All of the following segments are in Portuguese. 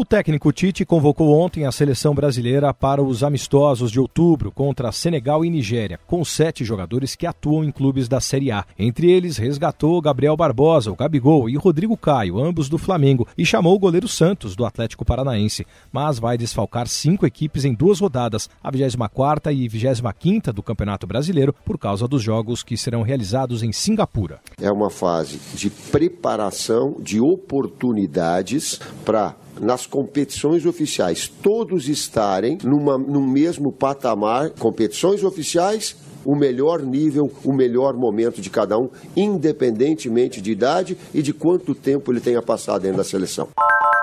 O técnico Tite convocou ontem a seleção brasileira para os amistosos de outubro contra Senegal e Nigéria, com sete jogadores que atuam em clubes da Série A. Entre eles, resgatou Gabriel Barbosa, o Gabigol, e Rodrigo Caio, ambos do Flamengo, e chamou o goleiro Santos, do Atlético Paranaense. Mas vai desfalcar cinco equipes em duas rodadas, a 24 e 25 do Campeonato Brasileiro, por causa dos jogos que serão realizados em Singapura. É uma fase de preparação, de oportunidades para nas competições oficiais todos estarem numa, no mesmo patamar, competições oficiais, o melhor nível, o melhor momento de cada um, independentemente de idade e de quanto tempo ele tenha passado dentro da seleção.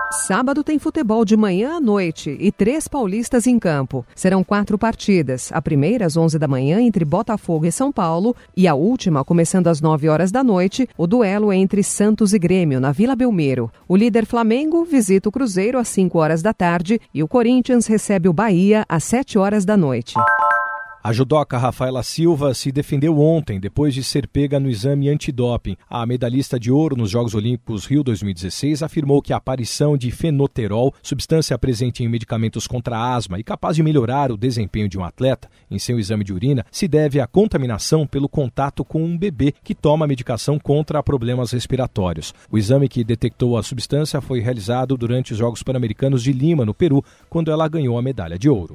Sábado tem futebol de manhã à noite e três paulistas em campo. Serão quatro partidas. A primeira às 11 da manhã entre Botafogo e São Paulo e a última, começando às 9 horas da noite, o duelo entre Santos e Grêmio na Vila Belmiro. O líder Flamengo visita o Cruzeiro às 5 horas da tarde e o Corinthians recebe o Bahia às 7 horas da noite. A judoca Rafaela Silva se defendeu ontem depois de ser pega no exame antidoping. A medalhista de ouro nos Jogos Olímpicos Rio 2016 afirmou que a aparição de fenoterol, substância presente em medicamentos contra asma e capaz de melhorar o desempenho de um atleta em seu exame de urina, se deve à contaminação pelo contato com um bebê que toma medicação contra problemas respiratórios. O exame que detectou a substância foi realizado durante os Jogos Pan-Americanos de Lima, no Peru, quando ela ganhou a medalha de ouro.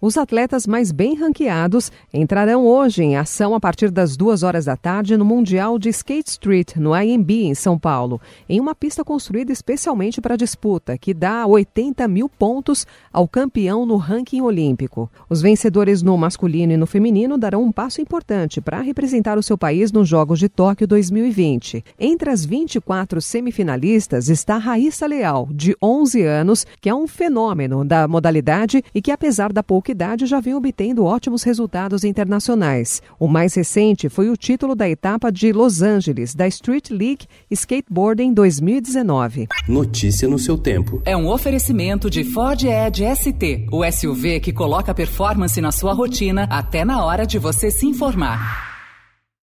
Os atletas mais bem ranqueados entrarão hoje em ação a partir das duas horas da tarde no Mundial de Skate Street, no IMB, em São Paulo, em uma pista construída especialmente para a disputa, que dá 80 mil pontos ao campeão no ranking olímpico. Os vencedores no masculino e no feminino darão um passo importante para representar o seu país nos Jogos de Tóquio 2020. Entre as 24 semifinalistas está Raíssa Leal, de 11 anos, que é um fenômeno da modalidade e que, apesar da pouca idade já vem obtendo ótimos resultados internacionais. O mais recente foi o título da etapa de Los Angeles, da Street League Skateboarding 2019. Notícia no seu tempo. É um oferecimento de Ford Edge ST, o SUV que coloca performance na sua rotina até na hora de você se informar.